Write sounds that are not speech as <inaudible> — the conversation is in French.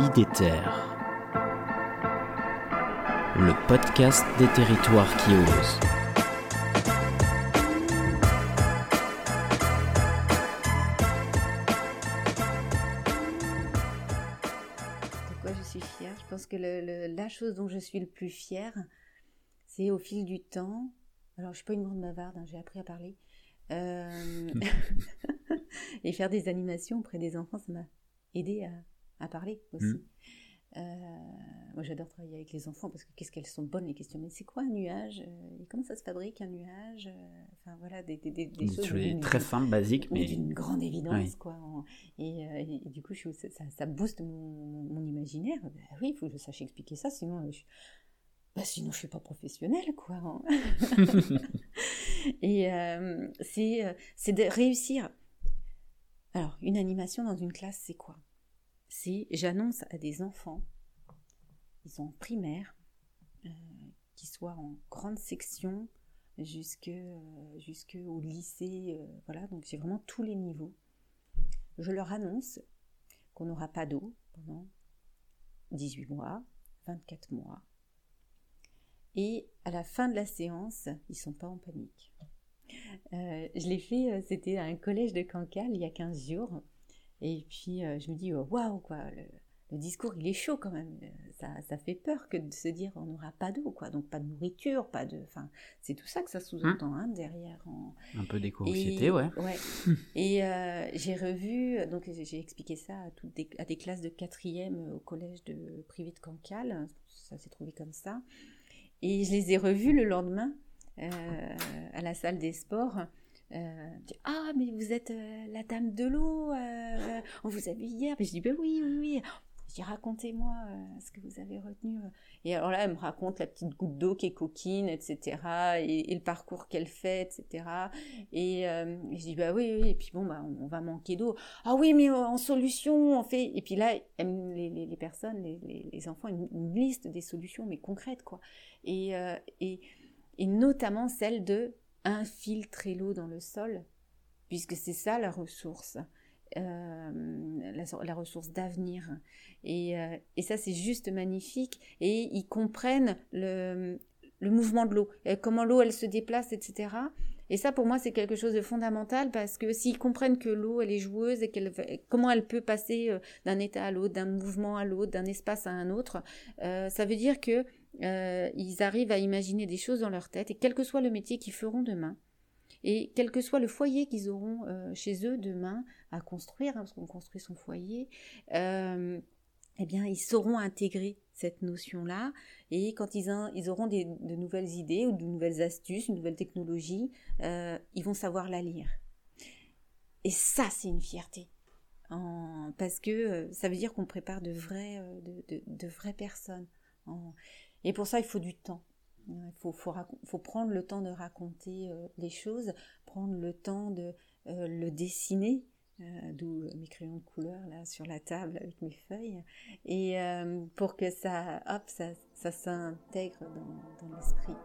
IDETER, le podcast des territoires qui osent. De quoi je suis fière? Je pense que le- le- la chose dont je suis le plus fière, c'est au fil du temps. Alors, je suis pas une grande bavarde, hein, j'ai appris à parler. Euh, <laughs> <laughs> et faire des animations auprès des enfants, ça m'a aidé à, à parler aussi. Mm. Euh, moi, j'adore travailler avec les enfants parce que qu'est-ce qu'elles sont bonnes les questions. Mais c'est quoi un nuage Euh, Et comment ça se fabrique un nuage Euh, Enfin, voilà, des, des, des, des choses. Très simple, basique, mais d'une grande évidence, Oui. quoi. Et, et- et du coup, je ça, booste mon, mon imaginaire. Bah oui, il faut que je sache expliquer ça, sinon je, bah, sinon je suis pas professionnelle, quoi. hein. <laughs> et euh, c'est c'est de réussir. Alors, une animation dans une classe, c'est quoi? C'est j'annonce à des enfants, ils sont en primaire, euh, qu'ils soient en grande section, jusque, euh, lycée, euh, voilà, donc j'ai vraiment tous les niveaux. Je leur annonce qu'on n'aura pas d'eau pendant 18 mois, 24 mois. Et à la fin de la séance, ils sont pas en panique. Je l'ai fait, c'était à un collège de Cancale il y a 15 jours. Et puis euh, je me dis, euh, waouh, quoi, le, le discours il est chaud quand même. Euh, Ça, ça fait peur que de se dire on n'aura pas d'eau, quoi. Donc pas de nourriture, pas de. Enfin, c'est tout ça que ça sous-entend hein, derrière. En... un peu d'éco-anxiété, ouais. ouais. <laughs> Et euh, j'ai revu, donc j'ai j'ai expliqué ça à, toutes des, à des classes de quatrième au collège de privé de Cancale. Ça s'est trouvé comme ça. Et je les ai revus le lendemain euh, à la salle des sports. Euh, ah, mais vous êtes euh, la dame de l'eau, euh, on vous a vu hier. Mais je dis, ben oui, oui, oui. Je dis, racontez-moi euh, ce que vous avez retenu. Et alors là, elle me raconte la petite goutte d'eau qui est coquine, etc. Et, le parcours qu'elle fait, etc. Et, euh, et je dis, bah oui, oui. Et puis bon, bah, on, va manquer d'eau. Ah oui, mais en solution, on fait. Et puis là, les, personnes, les, enfants, une, liste des solutions, mais concrètes, quoi. Et, euh, et, et notamment celle de infiltrer l'eau dans le sol, puisque c'est ça la ressource. Euh, la, ressource d'avenir. Et, euh, et ça, c'est juste magnifique. Et ils comprennent le, le mouvement de l'eau, euh, comment l'eau, elle se déplace, etc. Et ça, pour moi, c'est quelque chose de fondamental parce que s'ils comprennent que l'eau, elle est joueuse et qu'elle, comment elle peut passer d'un état à l'autre, d'un mouvement à l'autre, d'un espace à un autre, ça veut dire que ils arrivent à imaginer des choses dans leur tête et quel que soit le métier qu'ils feront demain, et quel que soit le foyer qu'ils auront euh, chez eux demain à construire, hein, parce qu'on construit son foyer, euh, eh bien, ils sauront intégrer cette notion-là. Et quand ils, ils auront des, de nouvelles idées ou de nouvelles astuces, une nouvelle technologie, euh, ils vont savoir la lire. Et ça, c'est une fierté. Parce que ça veut dire qu'on prépare de vraies, de, vraies personnes. Et pour ça, il faut du temps. Il faut, faut, faut prendre le temps de raconter euh, les choses, prendre le temps de euh, le dessiner, euh, d'où mes crayons de couleur là sur la table avec mes feuilles, et pour que ça, hop, ça, ça s'intègre dans l'esprit.